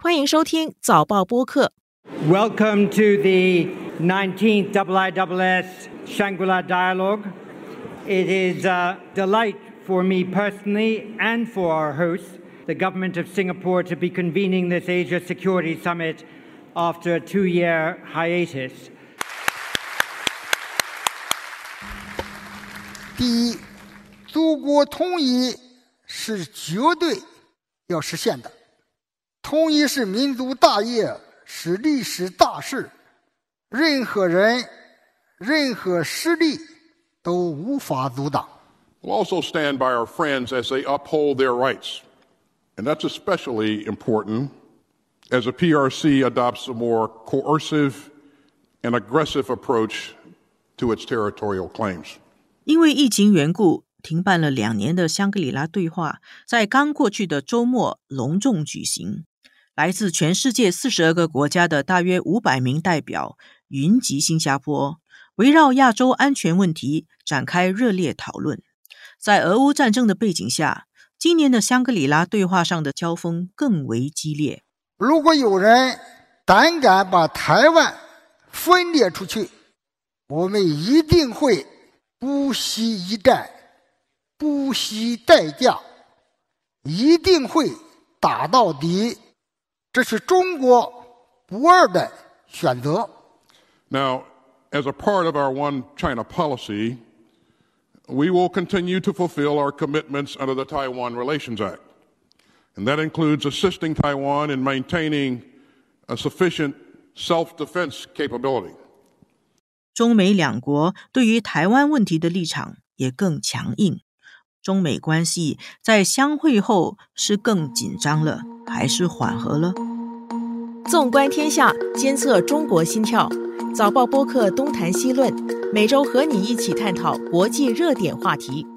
欢迎收听早报播客。 Welcome to the 19th IISS Shangri-La Dialogue. It is a delight for me personally and for our host, the Government of Singapore, to be convening this Asia Security Summit after a two-year hiatus. 第一，祖国统一是绝对要实现的， 统一是民族大业，是历史大事，任何人、任何势力都无法阻挡。We'll also stand by our friends as they uphold their rights. And that's especially important as the PRC adopts a more coercive and aggressive approach to its territorial claims. 因为疫情缘故，停办了两年的香格里拉对话，在刚过去的周末隆重举行。来自全世界四十二个国家的大约五百名代表云集新加坡，围绕亚洲安全问题展开热烈讨论。在俄乌战争的背景下，今年的香格里拉对话上的交锋更为激烈。如果有人胆敢把台湾分裂出去，我们一定会不惜一战，不惜代价，一定会打到底。这是中国不二的选择。 Now, as a part of our One China policy, we will continue to fulfill our commitments under the Taiwan Relations Act. And that includes assisting Taiwan in maintaining a sufficient self defense capability. 中美两国对于台湾问题的立场也更强硬。 中美关系在相会后是更紧张了，还是缓和了？纵观天下，监测中国心跳。早报播客东谈西论，每周和你一起探讨国际热点话题。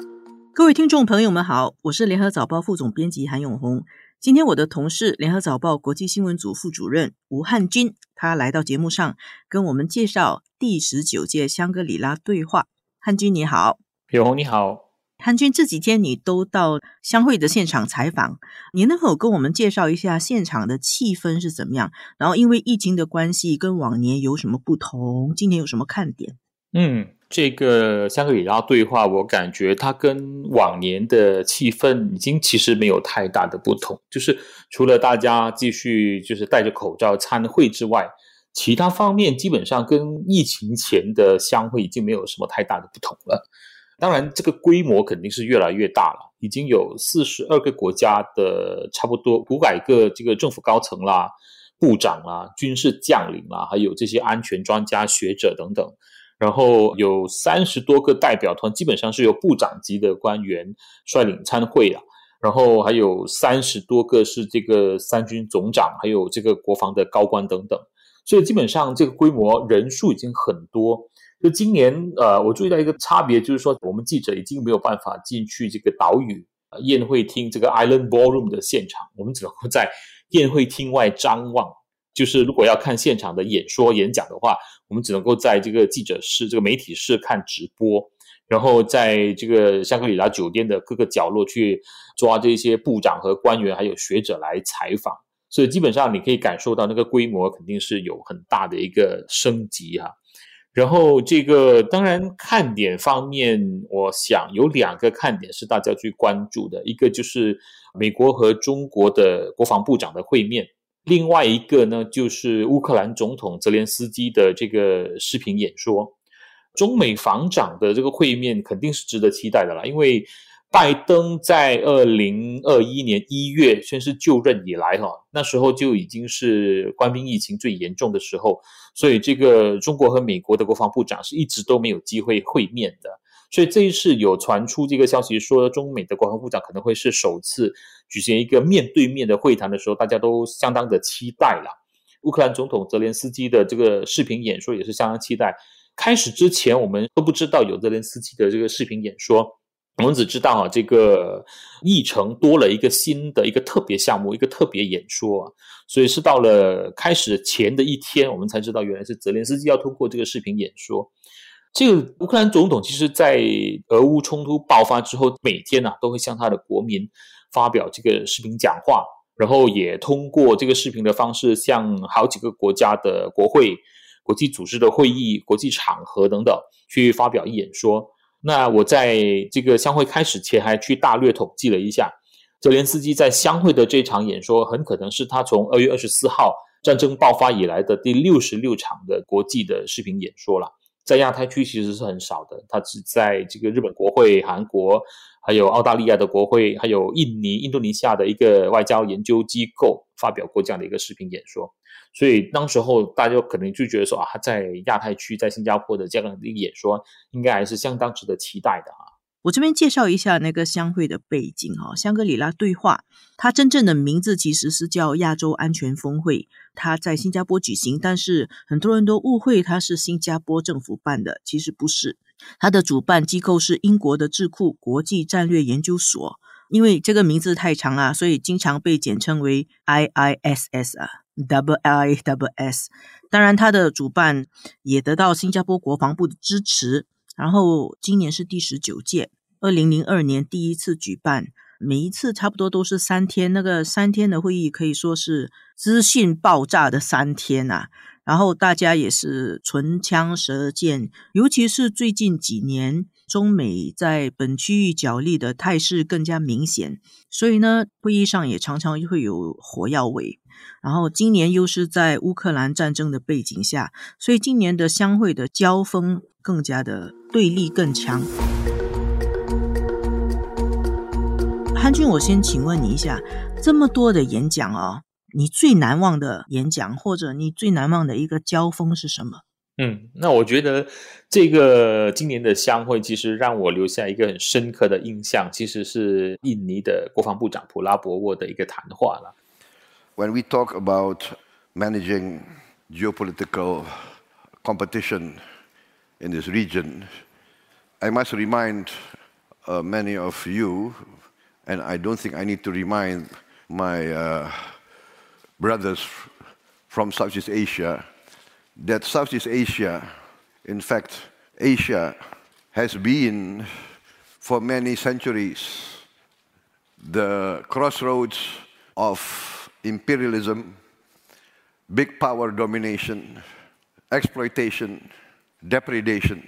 各位听众朋友们好，我是联合早报副总编辑韩永红。今天我的同事联合早报国际新闻组副主任吴汉军，他来到节目上跟我们介绍第十九届香格里拉对话。汉军你好，永红你好，潘军这几天你都到相会的现场采访，你能否跟我们介绍一下现场的气氛是怎么样？然后因为疫情的关系，跟往年有什么不同？今年有什么看点？嗯，这个香格里拉对话，我感觉它跟往年的气氛已经其实没有太大的不同，就是除了大家继续就是戴着口罩参会之外，其他方面基本上跟疫情前的相会已经没有什么太大的不同了。当然，这个规模肯定是越来越大了，已经有四十二个国家的差不多五百个这个政府高层啦、部长啦、军事将领啦，还有这些安全专家学者等等。然后有三十多个代表团，基本上是由部长级的官员率领参会了。然后还有三十多个是这个三军总长，还有这个国防的高官等等。所以基本上这个规模人数已经很多。就今年，呃，我注意到一个差别，就是说我们记者已经没有办法进去这个岛屿呃宴会厅这个 Island Ballroom 的现场，我们只能够在宴会厅外张望。就是如果要看现场的演说演讲的话，我们只能够在这个记者室、这个媒体室看直播，然后在这个香格里拉酒店的各个角落去抓这些部长和官员还有学者来采访。所以基本上你可以感受到那个规模肯定是有很大的一个升级哈、然后这个当然看点方面，我想有两个看点是大家最关注的，一个就是美国和中国的国防部长的会面，另外一个呢就是乌克兰总统泽连斯基的这个视频演说。中美防长的这个会面肯定是值得期待的啦，因为拜登在二零二一年一月宣誓就任以来，哈，那时候就已经是官兵疫情最严重的时候，所以这个中国和美国的国防部长是一直都没有机会会面的。所以这一次有传出这个消息说，中美的国防部长可能会是首次举行一个面对面的会谈的时候，大家都相当的期待了。乌克兰总统泽连斯基的这个视频演说也是相当期待。开始之前，我们都不知道有泽连斯基的这个视频演说，我们只知道啊，这个议程多了一个新的一个特别项目，一个特别演说啊，所以是到了开始前的一天，我们才知道原来是泽连斯基要通过这个视频演说。这个乌克兰总统其实，在俄乌冲突爆发之后，每天呐、都会向他的国民发表这个视频讲话，然后也通过这个视频的方式，向好几个国家的国会、国际组织的会议、国际场合等等去发表演说。那我在这个相会开始前，还去大略统计了一下，泽连斯基在相会的这场演说，很可能是他从二月二十四号战争爆发以来的第六十六场的国际的视频演说了。在亚太区其实是很少的，他只在这个日本国会、韩国。还有澳大利亚的国会，还有印尼、印度尼西亚的一个外交研究机构发表过这样的一个视频演说，所以当时候大家可能就觉得说啊，他在亚太区，在新加坡的这样的一个演说，应该还是相当值得期待的啊。我这边介绍一下那个相会的背景哈，香格里拉对话，它真正的名字其实是叫亚洲安全峰会，它在新加坡举行，但是很多人都误会它是新加坡政府办的，其实不是，它的主办机构是英国的智库国际战略研究所，因为这个名字太长啊，所以经常被简称为 IISS 啊，W I W S。当然，它的主办也得到新加坡国防部的支持。然后今年是第十九届，二零零二年第一次举办，每一次差不多都是三天。那个三天的会议可以说是资讯爆炸的三天呐。然后大家也是唇枪舌剑，尤其是最近几年，中美在本区域角力的态势更加明显，所以呢，会议上也常常会有火药味。然后今年又是在乌克兰战争的背景下，所以今年的相会的交锋。更加的对立更强。韩军，我先请问你一下，这么多的演讲哦，你最难忘的演讲，或者你最难忘的一个交锋是什么？嗯，那我觉得这个今年的相会，其实让我留下一个很深刻的印象，其实是印尼的国防部长普拉博沃的一个谈话了。When we talk about managing geopolitical competition. In this region. I must remind uh, many of you, and I don't think I need to remind my uh, brothers from Southeast Asia, that Southeast Asia, in fact, Asia has been for many centuries the crossroads of imperialism, big power domination, exploitation, depredation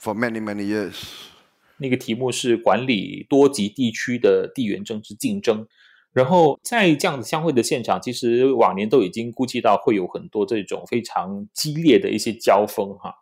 for many many years。那个题目是管理多极地区的地缘政治竞争。然后在这样子相会的现场，其实往年都已经估计到会有很多这种非常激烈的一些交锋哈。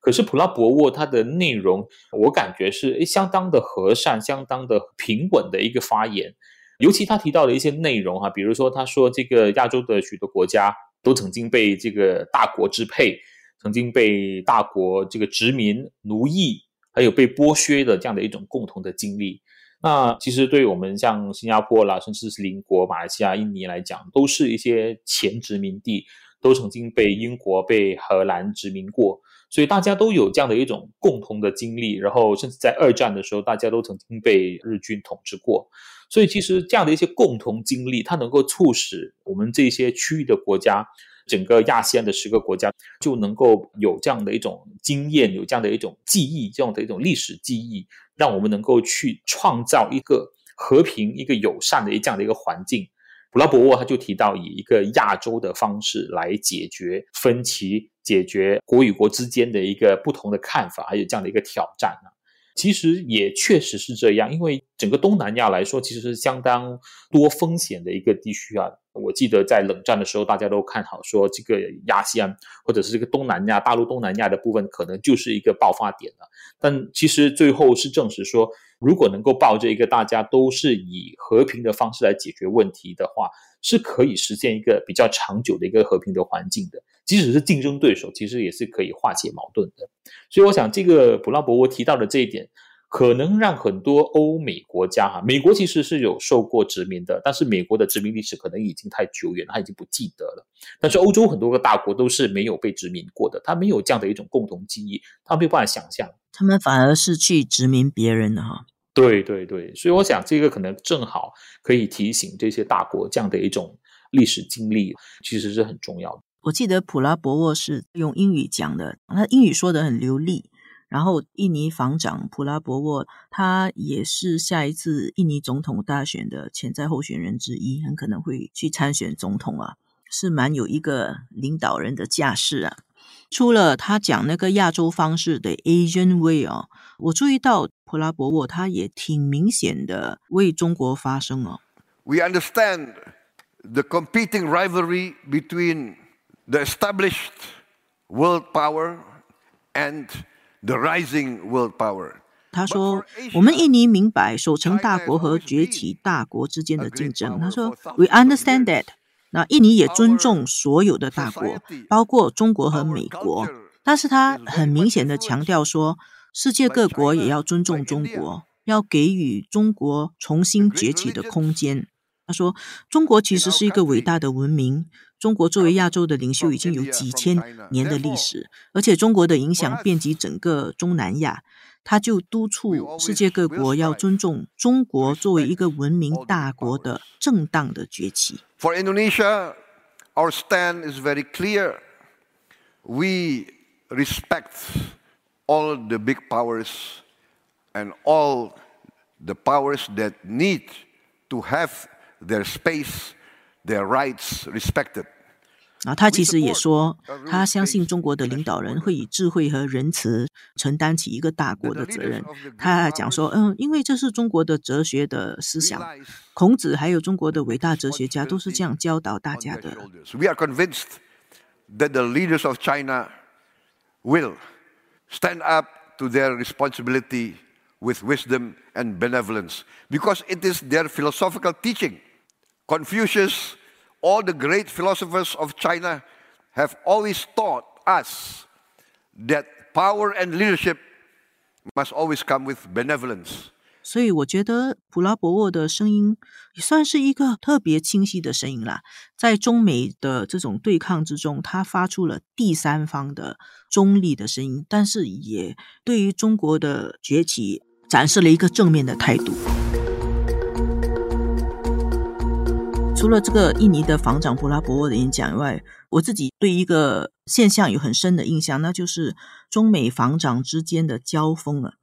可是普拉博沃他的内容，我感觉是相当的和善、相当的平稳的一个发言。尤其他提到的一些内容哈，比如说他说这个亚洲的许多国家都曾经被这个大国支配。曾经被大国这个殖民、奴役，还有被剥削的这样的一种共同的经历。那其实对我们像新加坡啦，甚至是邻国马来西亚、印尼来讲，都是一些前殖民地，都曾经被英国、被荷兰殖民过，所以大家都有这样的一种共同的经历。然后，甚至在二战的时候，大家都曾经被日军统治过。所以，其实这样的一些共同经历，它能够促使我们这些区域的国家。整个亚细安的十个国家就能够有这样的一种经验，有这样的一种记忆，这样的一种历史记忆，让我们能够去创造一个和平、一个友善的这样的一个环境。普拉博沃他就提到，以一个亚洲的方式来解决分歧，解决国与国之间的一个不同的看法，还有这样的一个挑战呢。其实也确实是这样，因为整个东南亚来说，其实是相当多风险的一个地区啊。我记得在冷战的时候，大家都看好说，这个亚细安或者是这个东南亚大陆东南亚的部分，可能就是一个爆发点了。但其实最后是证实说，如果能够抱着一个大家都是以和平的方式来解决问题的话，是可以实现一个比较长久的一个和平的环境的。即使是竞争对手，其实也是可以化解矛盾的。所以，我想这个普拉博沃提到的这一点。可能让很多欧美国家哈，美国其实是有受过殖民的，但是美国的殖民历史可能已经太久远，他已经不记得了。但是欧洲很多个大国都是没有被殖民过的，他没有这样的一种共同记忆，他没有办法想象，他们反而是去殖民别人的哈。对对对，所以我想这个可能正好可以提醒这些大国这样的一种历史经历，其实是很重要的。我记得普拉博沃是用英语讲的，他英语说的很流利。然后，印尼防长普拉博沃，他也是下一次印尼总统大选的潜在候选人之一，很可能会去参选总统啊，是蛮有一个领导人的架势啊。除了他讲那个亚洲方式的 Asian Way 啊，我注意到普拉博沃他也挺明显的为中国发声哦。We understand the competing rivalry between the established world power and the rising world power. 他说：“我们印尼明白守成大国和崛起大国之间的竞争。”他说：“We understand that。”那印尼也尊重所有的大国，包括中国和美国。但是他很明显的强调说，世界各国也要尊重中国，要给予中国重新崛起的空间。他说：“中国其实是一个伟大的文明。中国作为亚洲的领袖，已经有几千年的历史，而且中国的影响遍及整个中南亚。他就督促世界各国要尊重中国作为一个文明大国的正当的崛起。” For Indonesia, our stand is very clear. We respect all the big powers and all the powers that need to have their space, their rights respected. 啊，他其实也说，他相信中国的领导人会以智慧和仁慈承担起一个大国的责任。他讲说，嗯，因为这是中国的哲学的思想，孔子还有中国的伟大哲学家都是这样教导大家的。We are convinced that the leaders of China will stand up to their responsibility with wisdom and benevolence because it is their philosophical teaching. Confucius, all the great philosophers of China have always taught us that power and leadership must always come with benevolence. 所以我觉得普拉博沃的声音也算是一个特别清晰的声音啦。在中美的这种对抗之中，他发出了第三方的中立的声音，但是也对于中国的崛起展示了一个正面的态度。除了这个印尼的防长普拉博沃的演讲以外，我自己对一个现象有很深的印象，那就是中美防长之间的交锋了。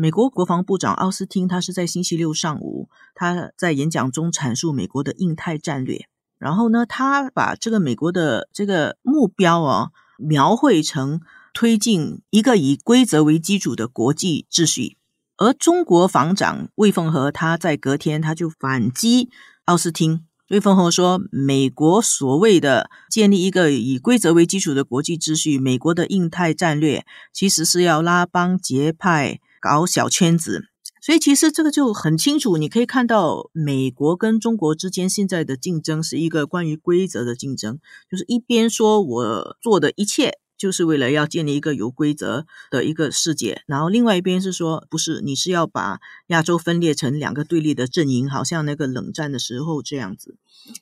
美国国防部长奥斯汀，他是在星期六上午，他在演讲中阐述美国的印太战略，然后呢，他把这个美国的这个目标啊，描绘成推进一个以规则为基础的国际秩序。而中国防长魏凤和，他在隔天他就反击奥斯汀。魏凤和说：“美国所谓的建立一个以规则为基础的国际秩序，美国的印太战略其实是要拉帮结派、搞小圈子。所以，其实这个就很清楚，你可以看到美国跟中国之间现在的竞争是一个关于规则的竞争，就是一边说我做的一切。”就是为了要建立一个有规则的一个世界，然后另外一边是说，不是你是要把亚洲分裂成两个对立的阵营，好像那个冷战的时候这样子。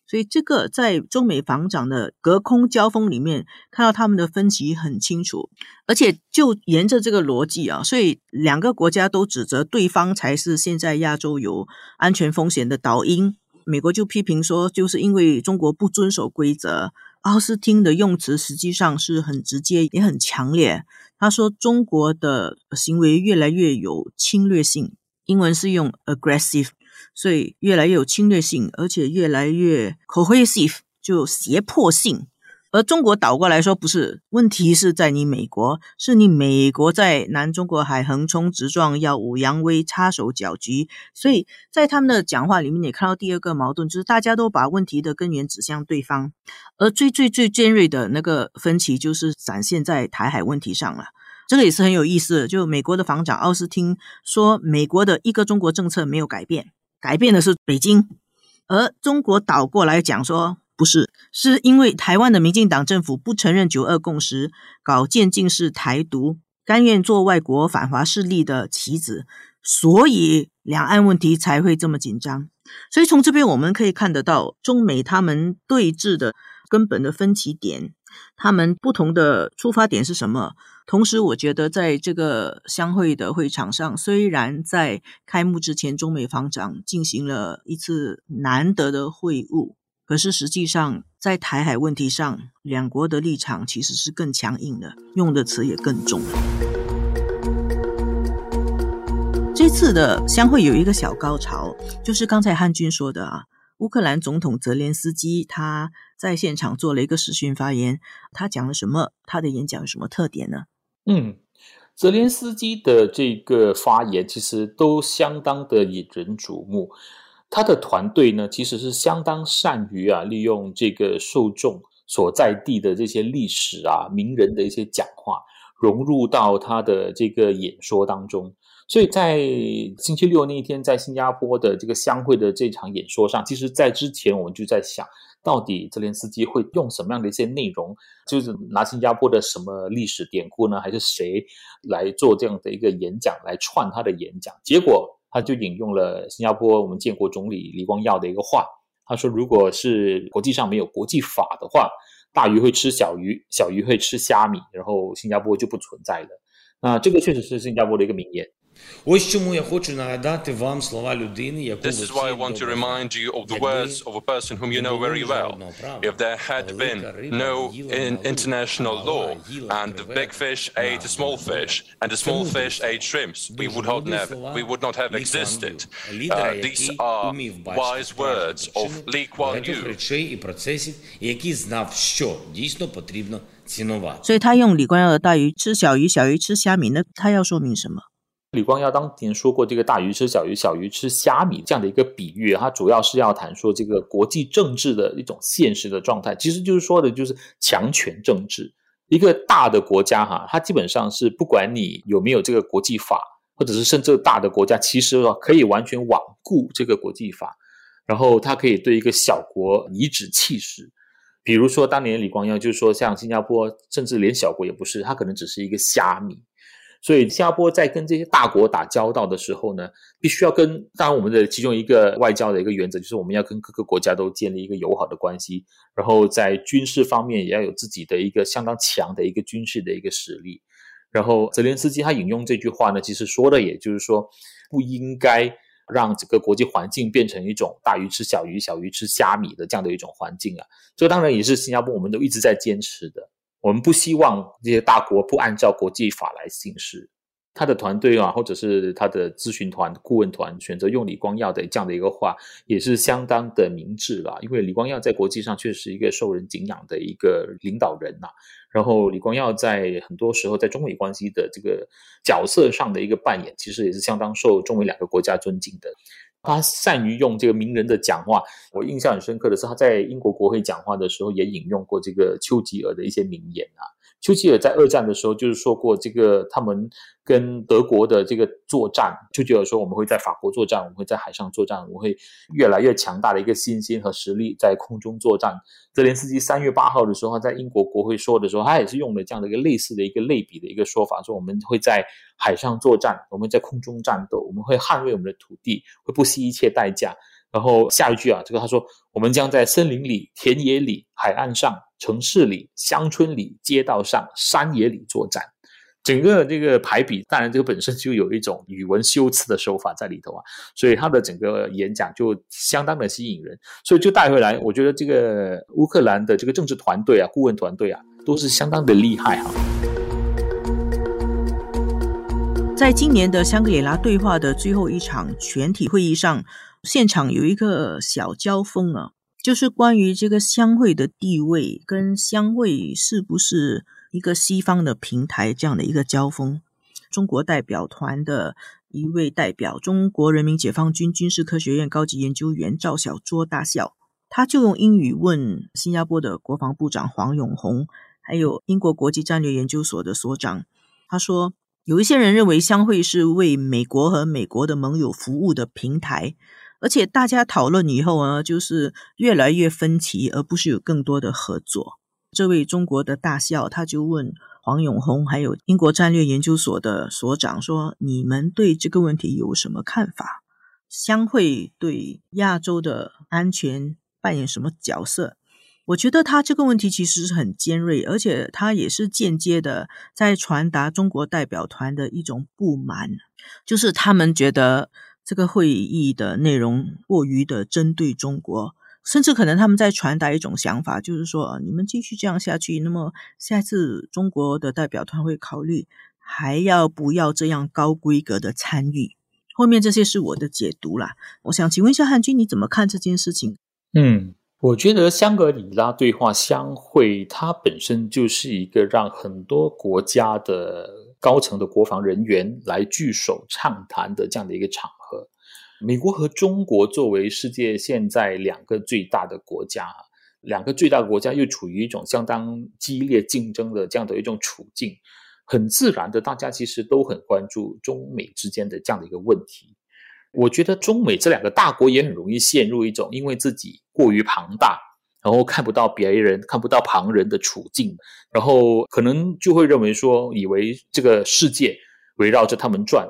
所以这个在中美防长的隔空交锋里面，看到他们的分歧很清楚，而且就沿着这个逻辑啊，所以两个国家都指责对方才是现在亚洲有安全风险的导因。美国就批评说，就是因为中国不遵守规则。奥斯汀的用词实际上是很直接，也很强烈。他说中国的行为越来越有侵略性，英文是用 aggressive，所以越来越有侵略性，而且越来越 cohesive，就胁迫性。而中国倒过来说，不是问题是在你美国，是你美国在南中国海横冲直撞，耀武扬威，插手搅局。所以在他们的讲话里面，也看到第二个矛盾，就是大家都把问题的根源指向对方，而最最最尖锐的那个分歧，就是展现在台海问题上了。这个也是很有意思。就美国的防长奥斯汀说，美国的一个中国政策没有改变，改变的是北京，而中国倒过来讲说。不是，是因为台湾的民进党政府不承认九二共识，搞渐进式台独，甘愿做外国反华势力的棋子，所以两岸问题才会这么紧张。所以从这边我们可以看得到，中美他们对峙的根本的分歧点，他们不同的出发点是什么？同时，我觉得在这个相会的会场上，虽然在开幕之前，中美方长进行了一次难得的会晤。可是实际上，在台海问题上，两国的立场其实是更强硬的，用的词也更重了。这次的相会有一个小高潮，就是刚才汉军说的啊，乌克兰总统泽连斯基他在现场做了一个视讯发言，他讲了什么？他的演讲有什么特点呢？嗯，泽连斯基的这个发言其实都相当的引人瞩目。他的团队呢，其实是相当善于啊，利用这个受众所在地的这些历史啊、名人的一些讲话，融入到他的这个演说当中。所以在星期六那一天，在新加坡的这个相会的这场演说上，其实，在之前我们就在想，到底泽连斯基会用什么样的一些内容，就是拿新加坡的什么历史典故呢，还是谁来做这样的一个演讲来串他的演讲？结果。他就引用了新加坡我们建国总理李光耀的一个话，他说：“如果是国际上没有国际法的话，大鱼会吃小鱼，小鱼会吃虾米，然后新加坡就不存在了。”那这个确实是新加坡的一个名言。Ось чому я хочу нагадати вам слова людини, яку This is why I want to remind you of the words of a person whom you know very well. If there had been no international law and the big fish ate the small fish and the small fish ate shrimps, we would not have, we would not have existed. Uh, these are wise words of Lee Kuan Yew. речей і процесів, які знав, що дійсно потрібно цінувати. 所以他用李光耀的大鱼吃小鱼，小鱼吃虾米，那他要说明什么？ 李光耀当年说过，这个大鱼吃小鱼，小鱼吃虾米这样的一个比喻，它主要是要谈说这个国际政治的一种现实的状态，其实就是说的就是强权政治。一个大的国家哈，它基本上是不管你有没有这个国际法，或者是甚至大的国家，其实可以完全罔顾这个国际法，然后它可以对一个小国颐指气使。比如说当年李光耀就是说，像新加坡，甚至连小国也不是，它可能只是一个虾米。所以，新加坡在跟这些大国打交道的时候呢，必须要跟当然我们的其中一个外交的一个原则就是我们要跟各个国家都建立一个友好的关系，然后在军事方面也要有自己的一个相当强的一个军事的一个实力。然后泽连斯基他引用这句话呢，其实说的也就是说，不应该让整个国际环境变成一种大鱼吃小鱼、小鱼吃虾米的这样的一种环境啊。这当然也是新加坡我们都一直在坚持的。我们不希望这些大国不按照国际法来行事。他的团队啊，或者是他的咨询团、顾问团，选择用李光耀的这样的一个话，也是相当的明智了。因为李光耀在国际上确实一个受人敬仰的一个领导人呐。然后，李光耀在很多时候在中美关系的这个角色上的一个扮演，其实也是相当受中美两个国家尊敬的。他善于用这个名人的讲话，我印象很深刻的是他在英国国会讲话的时候，也引用过这个丘吉尔的一些名言啊。丘吉尔在二战的时候就是说过，这个他们跟德国的这个作战，丘吉尔说我们会在法国作战，我们会在海上作战，我会越来越强大的一个信心和实力在空中作战。泽连斯基三月八号的时候在英国国会说的时候，他也是用了这样的一个类似的一个类比的一个说法，说我们会在海上作战，我们在空中战斗，我们会捍卫我们的土地，会不惜一切代价。然后下一句啊，这个他说，我们将在森林里、田野里、海岸上、城市里、乡村里、街道上、山野里作战。整个这个排比，当然这个本身就有一种语文修辞的手法在里头啊，所以他的整个演讲就相当的吸引人。所以就带回来，我觉得这个乌克兰的这个政治团队啊、顾问团队啊，都是相当的厉害哈。在今年的香格里拉对话的最后一场全体会议上。现场有一个小交锋啊，就是关于这个相会的地位跟相会是不是一个西方的平台这样的一个交锋。中国代表团的一位代表，中国人民解放军军事科学院高级研究员赵小卓大校，他就用英语问新加坡的国防部长黄永红，还有英国国际战略研究所的所长，他说有一些人认为相会是为美国和美国的盟友服务的平台。而且大家讨论以后呢，就是越来越分歧，而不是有更多的合作。这位中国的大校他就问黄永红，还有英国战略研究所的所长说：“你们对这个问题有什么看法？相会对亚洲的安全扮演什么角色？”我觉得他这个问题其实是很尖锐，而且他也是间接的在传达中国代表团的一种不满，就是他们觉得。这个会议的内容过于的针对中国，甚至可能他们在传达一种想法，就是说，你们继续这样下去，那么下次中国的代表团会考虑还要不要这样高规格的参与。后面这些是我的解读啦。我想请问一下汉军，你怎么看这件事情？嗯，我觉得香格里拉对话相会，它本身就是一个让很多国家的高层的国防人员来聚首畅谈的这样的一个场。美国和中国作为世界现在两个最大的国家，两个最大国家又处于一种相当激烈竞争的这样的一种处境，很自然的，大家其实都很关注中美之间的这样的一个问题。我觉得中美这两个大国也很容易陷入一种因为自己过于庞大，然后看不到别人、看不到旁人的处境，然后可能就会认为说，以为这个世界围绕着他们转。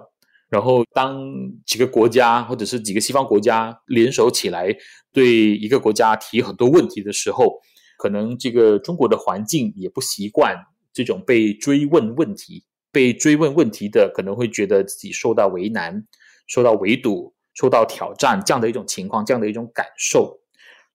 然后，当几个国家或者是几个西方国家联手起来对一个国家提很多问题的时候，可能这个中国的环境也不习惯这种被追问问题、被追问问题的，可能会觉得自己受到为难、受到围堵、受到挑战这样的一种情况、这样的一种感受。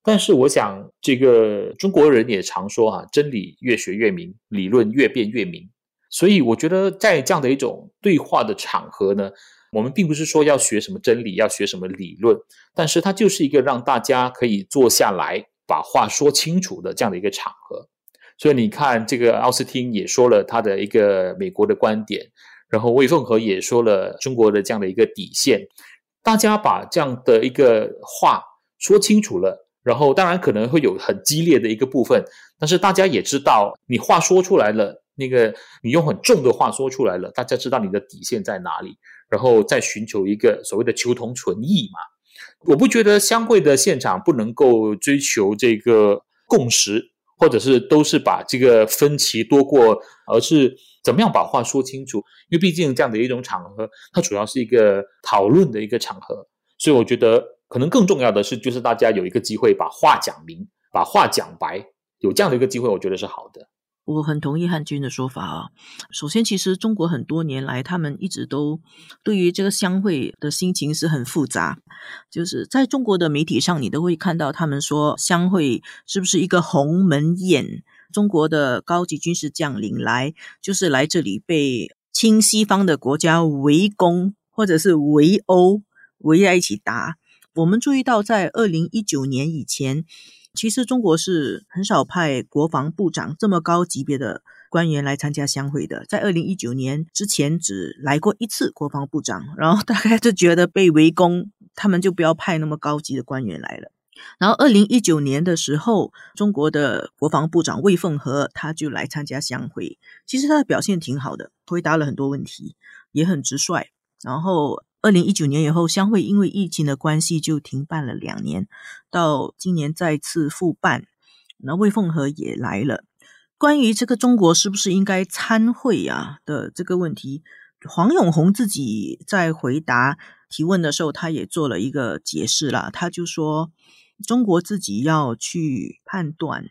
但是，我想这个中国人也常说啊，真理越学越明，理论越辩越明。所以，我觉得在这样的一种对话的场合呢，我们并不是说要学什么真理，要学什么理论，但是它就是一个让大家可以坐下来把话说清楚的这样的一个场合。所以，你看，这个奥斯汀也说了他的一个美国的观点，然后魏凤和也说了中国的这样的一个底线，大家把这样的一个话说清楚了，然后当然可能会有很激烈的一个部分，但是大家也知道，你话说出来了。那个你用很重的话说出来了，大家知道你的底线在哪里，然后再寻求一个所谓的求同存异嘛。我不觉得相会的现场不能够追求这个共识，或者是都是把这个分歧多过，而是怎么样把话说清楚。因为毕竟这样的一种场合，它主要是一个讨论的一个场合，所以我觉得可能更重要的是，就是大家有一个机会把话讲明，把话讲白，有这样的一个机会，我觉得是好的。我很同意汉军的说法啊。首先，其实中国很多年来，他们一直都对于这个相会的心情是很复杂。就是在中国的媒体上，你都会看到他们说相会是不是一个鸿门宴？中国的高级军事将领来，就是来这里被亲西方的国家围攻，或者是围殴，围在一起打。我们注意到，在二零一九年以前。其实中国是很少派国防部长这么高级别的官员来参加相会的。在二零一九年之前，只来过一次国防部长，然后大概就觉得被围攻，他们就不要派那么高级的官员来了。然后二零一九年的时候，中国的国防部长魏凤和他就来参加相会，其实他的表现挺好的，回答了很多问题，也很直率。然后。二零一九年以后，相会因为疫情的关系就停办了两年，到今年再次复办。那魏凤和也来了。关于这个中国是不是应该参会啊的这个问题，黄永红自己在回答提问的时候，他也做了一个解释了。他就说，中国自己要去判断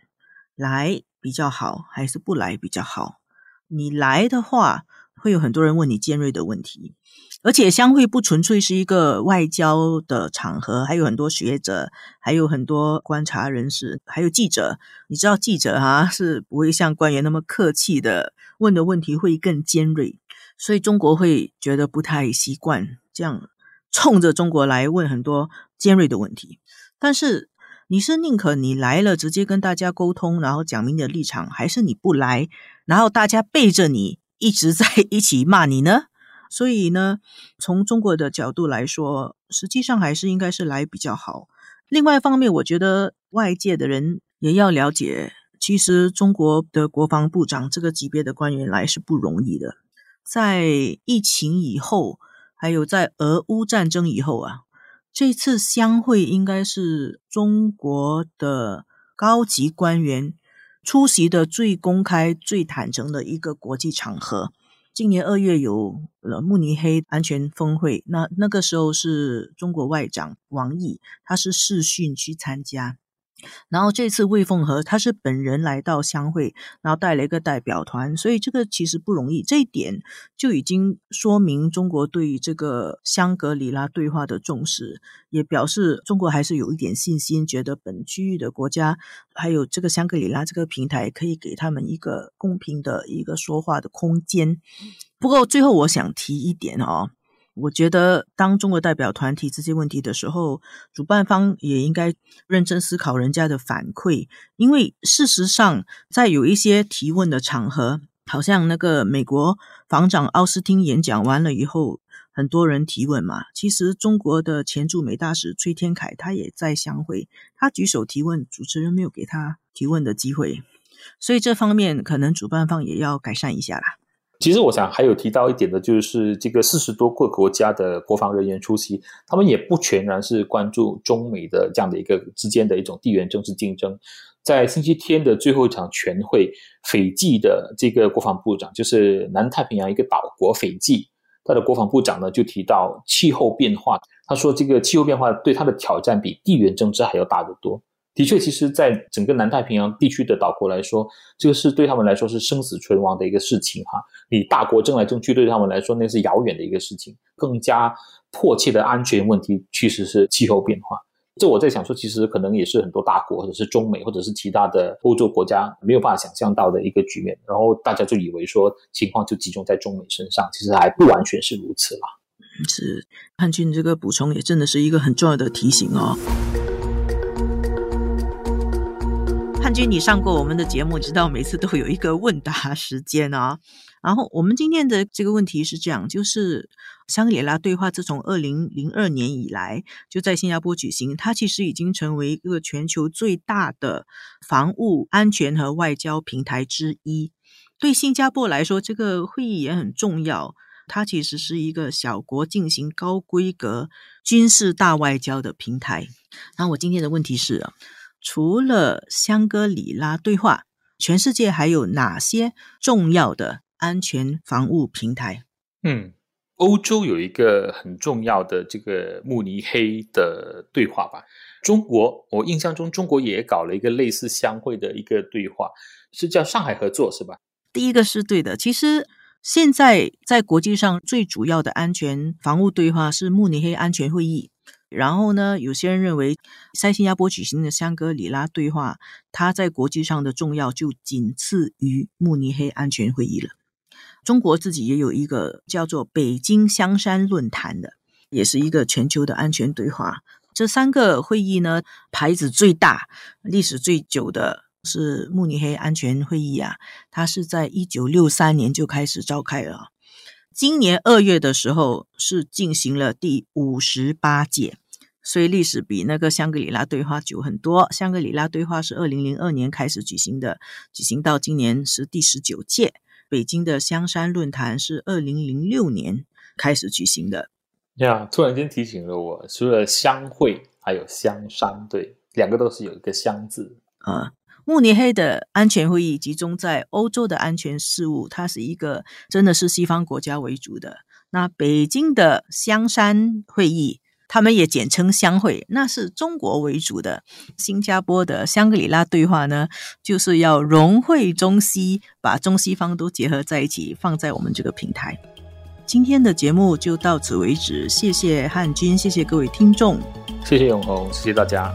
来比较好还是不来比较好。你来的话，会有很多人问你尖锐的问题。而且相会不纯粹是一个外交的场合，还有很多学者，还有很多观察人士，还有记者。你知道记者哈是不会像官员那么客气的，问的问题会更尖锐，所以中国会觉得不太习惯这样冲着中国来问很多尖锐的问题。但是你是宁可你来了直接跟大家沟通，然后讲明你的立场，还是你不来，然后大家背着你一直在一起骂你呢？所以呢，从中国的角度来说，实际上还是应该是来比较好。另外一方面，我觉得外界的人也要了解，其实中国的国防部长这个级别的官员来是不容易的。在疫情以后，还有在俄乌战争以后啊，这次相会应该是中国的高级官员出席的最公开、最坦诚的一个国际场合。今年二月有了慕尼黑安全峰会，那那个时候是中国外长王毅，他是视讯去参加。然后这次魏凤和他是本人来到相会，然后带了一个代表团，所以这个其实不容易。这一点就已经说明中国对于这个香格里拉对话的重视，也表示中国还是有一点信心，觉得本区域的国家还有这个香格里拉这个平台可以给他们一个公平的一个说话的空间。不过最后我想提一点哦，我觉得当中国代表团提这些问题的时候，主办方也应该认真思考人家的反馈，因为事实上在有一些提问的场合，好像那个美国防长奥斯汀演讲完了以后。很多人提问嘛，其实中国的前驻美大使崔天凯他也在相会，他举手提问，主持人没有给他提问的机会，所以这方面可能主办方也要改善一下啦。其实我想还有提到一点的，就是这个四十多个国家的国防人员出席，他们也不全然是关注中美的这样的一个之间的一种地缘政治竞争。在星期天的最后一场全会，斐济的这个国防部长，就是南太平洋一个岛国斐济。他的国防部长呢就提到气候变化，他说这个气候变化对他的挑战比地缘政治还要大得多。的确，其实，在整个南太平洋地区的岛国来说，这个是对他们来说是生死存亡的一个事情哈。你大国争来争去，对他们来说那是遥远的一个事情。更加迫切的安全问题其实是气候变化。这我在想说，其实可能也是很多大国，或者是中美，或者是其他的欧洲国家没有办法想象到的一个局面。然后大家就以为说情况就集中在中美身上，其实还不完全是如此啦。是汉军这个补充也真的是一个很重要的提醒哦。汉军，你上过我们的节目，知道每次都有一个问答时间啊。然后我们今天的这个问题是这样，就是香格里拉对话自从二零零二年以来就在新加坡举行，它其实已经成为一个全球最大的防务安全和外交平台之一。对新加坡来说，这个会议也很重要。它其实是一个小国进行高规格军事大外交的平台。那我今天的问题是，除了香格里拉对话，全世界还有哪些重要的？安全防务平台。嗯，欧洲有一个很重要的这个慕尼黑的对话吧。中国，我印象中中国也搞了一个类似相会的一个对话，是叫上海合作，是吧？第一个是对的。其实现在在国际上最主要的安全防务对话是慕尼黑安全会议。然后呢，有些人认为在新加坡举行的香格里拉对话，它在国际上的重要就仅次于慕尼黑安全会议了。中国自己也有一个叫做北京香山论坛的，也是一个全球的安全对话。这三个会议呢，牌子最大、历史最久的是慕尼黑安全会议啊，它是在一九六三年就开始召开了。今年二月的时候是进行了第五十八届，所以历史比那个香格里拉对话久很多。香格里拉对话是二零零二年开始举行的，举行到今年是第十九届。北京的香山论坛是二零零六年开始举行的。呀，突然间提醒了我，除了香会，还有香山，对，两个都是有一个“香”字啊。慕尼黑的安全会议集中在欧洲的安全事务，它是一个真的是西方国家为主的。那北京的香山会议。他们也简称香会，那是中国为主的。新加坡的香格里拉对话呢，就是要融汇中西，把中西方都结合在一起，放在我们这个平台。今天的节目就到此为止，谢谢汉军，谢谢各位听众，谢谢永红，谢谢大家。